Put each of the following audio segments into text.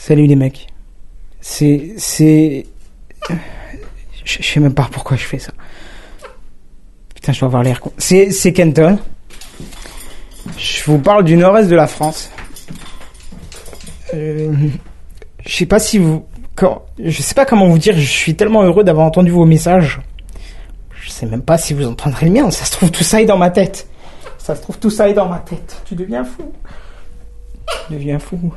Salut les mecs. C'est. C'est. Je sais même pas pourquoi je fais ça. Putain, je dois avoir l'air con. C'est, c'est Kenton. Je vous parle du nord-est de la France. Euh, je sais pas si vous. Quand, je sais pas comment vous dire, je suis tellement heureux d'avoir entendu vos messages. Je sais même pas si vous entendrez le mien, ça se trouve tout ça est dans ma tête. Ça se trouve tout ça est dans ma tête. Tu deviens fou. Tu deviens fou.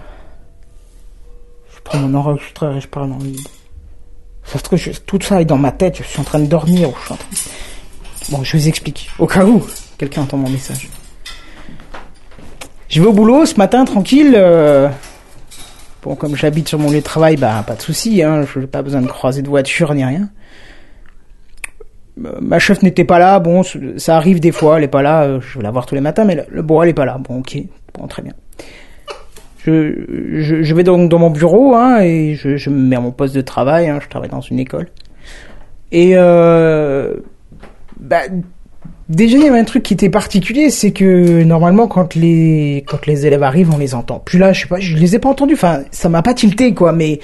Prends mon enregistreur et je parle dans le vide. Ça se tout ça est dans ma tête, je suis en train de dormir Bon, je vous explique. Au cas où quelqu'un entend mon message. Je vais au boulot ce matin, tranquille. euh, Bon, comme j'habite sur mon lieu de travail, bah, pas de souci, hein. Je n'ai pas besoin de croiser de voiture ni rien. Euh, Ma chef n'était pas là, bon, ça arrive des fois, elle est pas là, euh, je vais la voir tous les matins, mais le, le- bon, elle est pas là, bon, ok, bon, très bien. Je, vais donc dans mon bureau, hein, et je, me mets à mon poste de travail, hein, je travaille dans une école. Et, euh, bah, déjà, il y avait un truc qui était particulier, c'est que normalement, quand les, quand les élèves arrivent, on les entend. Puis là, je sais pas, je les ai pas entendus, enfin, ça m'a pas tilté, quoi, mais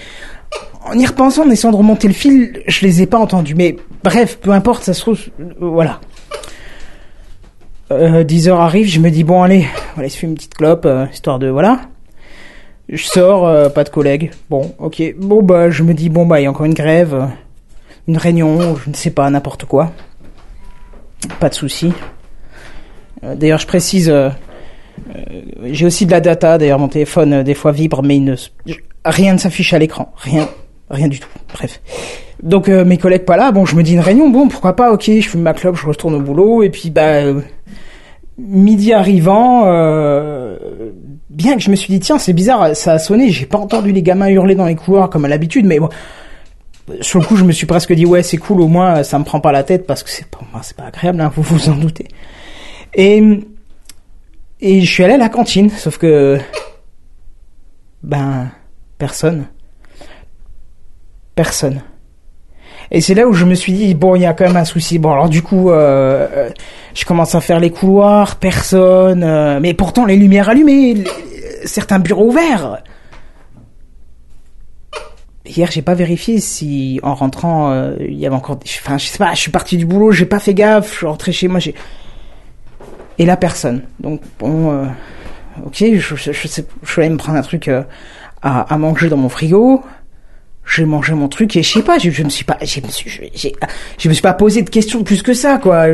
en y repensant, en essayant de remonter le fil, je les ai pas entendus. Mais bref, peu importe, ça se trouve, euh, voilà. Euh, 10 heures arrive, je me dis bon allez, on va aller se fumer une petite clope, euh, histoire de voilà. Je sors, euh, pas de collègues. Bon, ok. Bon bah je me dis bon bah il y a encore une grève, euh, une réunion, je ne sais pas, n'importe quoi. Pas de souci. Euh, D'ailleurs je précise, j'ai aussi de la data. D'ailleurs mon téléphone des fois vibre, mais il ne, rien ne s'affiche à l'écran, rien, rien du tout. Bref. Donc mes collègues pas là, bon je me dis une réunion, bon pourquoi pas, ok, je fume ma clope, je retourne au boulot et puis bah midi arrivant, bien que je me suis dit tiens c'est bizarre, ça a sonné, j'ai pas entendu les gamins hurler dans les couloirs comme à l'habitude, mais bon sur le coup je me suis presque dit ouais c'est cool au moins ça me prend pas la tête parce que c'est pas c'est pas agréable, hein, vous vous en doutez. Et et je suis allé à la cantine, sauf que ben personne, personne. Et c'est là où je me suis dit bon, il y a quand même un souci. Bon, alors du coup, euh, euh, je commence à faire les couloirs, personne. euh, mais pourtant les lumières allumées, certains bureaux ouverts. Hier, j'ai pas vérifié si en rentrant euh, il y avait encore. Enfin, je sais pas. Je suis parti du boulot, j'ai pas fait gaffe. Je suis rentré chez moi, j'ai. Et là, personne. Donc bon, euh, ok, je, je, je allé me prendre un truc euh, à, manger dans mon frigo j'ai mangé mon truc et je sais pas, je, je me suis pas, je me suis, je me suis pas posé de questions plus que ça, quoi.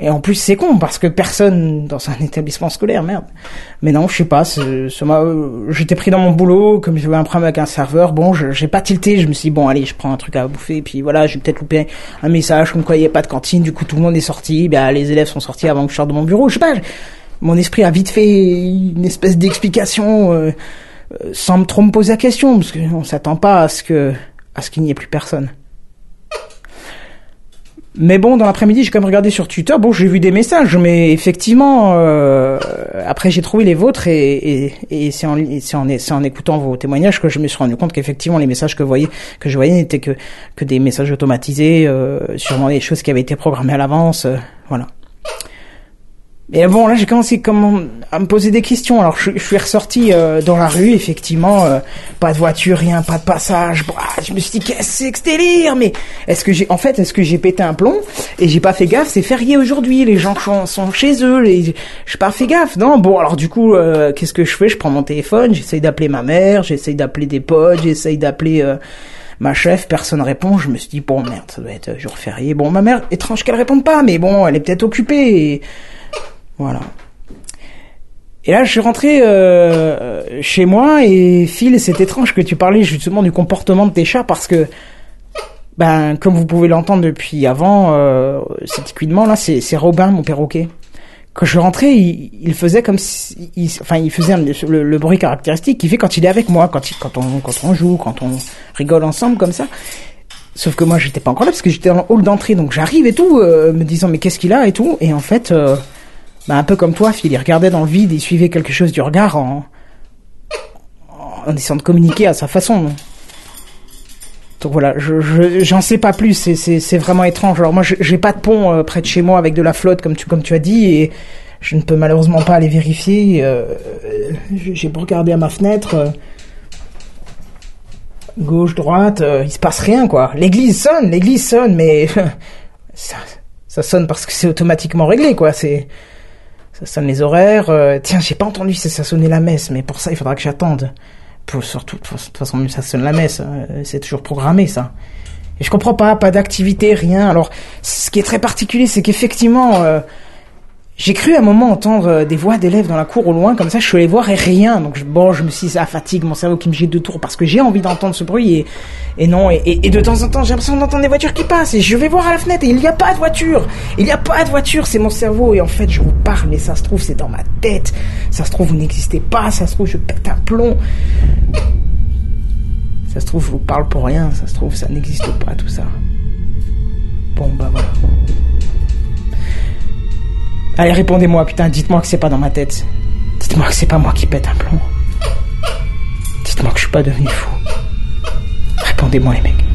Et en plus, c'est con parce que personne dans un établissement scolaire, merde. Mais non, je sais pas, euh, j'étais pris dans mon boulot, comme j'avais un problème avec un serveur, bon, j'ai pas tilté, je me suis dit, bon, allez, je prends un truc à bouffer, puis voilà, j'ai peut-être loupé un message comme quoi il y a pas de cantine, du coup tout le monde est sorti, ben, les élèves sont sortis avant que je sorte de mon bureau, je sais pas, mon esprit a vite fait une espèce d'explication, euh, euh, sans me trop me poser la question, parce qu'on s'attend pas à que, à ce qu'il n'y ait plus personne. Mais bon, dans l'après-midi, j'ai quand même regardé sur Twitter. Bon, j'ai vu des messages, mais effectivement, euh, après j'ai trouvé les vôtres et, et, et c'est en, en, en écoutant vos témoignages que je me suis rendu compte qu'effectivement les messages que, voyais, que je voyais n'étaient que, que des messages automatisés, euh, sûrement des choses qui avaient été programmées à l'avance, euh, voilà. Et bon, là, j'ai commencé comment, à me poser des questions. Alors, je, je suis ressorti euh, dans la rue, effectivement, euh, pas de voiture, rien, pas de passage. Bah, je me suis dit, qu'est-ce que c'est que délire? Mais est-ce que j'ai, en fait, est-ce que j'ai pété un plomb? Et j'ai pas fait gaffe C'est férié aujourd'hui, les gens sont, sont chez eux, les, j'ai pas fait gaffe. Non, bon, alors du coup, euh, qu'est-ce que je fais? Je prends mon téléphone, j'essaye d'appeler ma mère, j'essaye d'appeler des potes, j'essaye d'appeler. euh, Ma chef, personne répond. Je me suis dit bon merde, ça doit être euh, jour férié. Bon, ma mère, étrange qu'elle réponde pas, mais bon, elle est peut-être occupée. Et... Voilà. Et là, je suis rentré euh, chez moi et Phil, c'est étrange que tu parlais justement du comportement de tes chats parce que, ben, comme vous pouvez l'entendre depuis avant, euh, cet écuinement là, c'est Robin, mon perroquet. Quand je suis rentré, il, faisait comme si, il, enfin, il faisait le, bruit caractéristique qu'il fait quand il est avec moi, quand, quand on quand on joue, quand on rigole ensemble comme ça. Sauf que moi, j'étais pas encore là parce que j'étais dans le hall d'entrée, donc j'arrive et tout, euh, me disant mais qu'est-ce qu'il a et tout, et en fait. Euh, bah, un peu comme toi, Phil, il regardait dans le vide, il suivait quelque chose du regard en, en essayant de communiquer à sa façon. Donc voilà, je, je, j'en sais pas plus, c'est, vraiment étrange. Alors moi, je- j'ai pas de pont euh, près de chez moi avec de la flotte, comme tu, comme tu as dit, et je ne peux malheureusement pas aller vérifier. Euh, j'ai beau regarder à ma fenêtre, euh, gauche, droite, euh, il se passe rien quoi. L'église sonne, l'église sonne, mais ça, ça sonne parce que c'est automatiquement réglé quoi. C'est ça sonne les horaires. euh, tiens, j'ai pas entendu si ça sonnait la messe, mais pour ça il faudra que j'attende. Pour- Surtout, de toute façon, ça sonne la messe, euh, c'est toujours programmé ça. Et je comprends pas, pas d'activité, rien. Alors, ce qui est très particulier, c'est qu'effectivement, euh, j'ai cru à un moment entendre euh, des voix d'élèves dans la cour au loin, comme ça, je suis allé voir et rien. Donc, bon, je me suis dit, ça fatigue mon cerveau qui me jette de tours parce que j'ai envie d'entendre ce bruit et, et non. Et, et- et de temps en temps, j'ai l'impression d'entendre des voitures qui passent et je vais voir à la fenêtre et il n'y a pas de voiture. Il n'y a pas de voiture, c'est mon cerveau. Et en fait, je vous parle, mais ça se trouve, c'est dans ma tête. Ça se trouve, vous n'existez pas. Ça se trouve, je pète un plomb. Ça se trouve, je vous parle pour rien. Ça se trouve, ça n'existe pas, tout ça. Bon, bah voilà. Allez, répondez-moi, putain, dites-moi que c'est pas dans ma tête. Dites-moi que c'est pas moi qui pète un plomb. Dites-moi que je suis pas devenu fou. Répondez-moi, les mecs.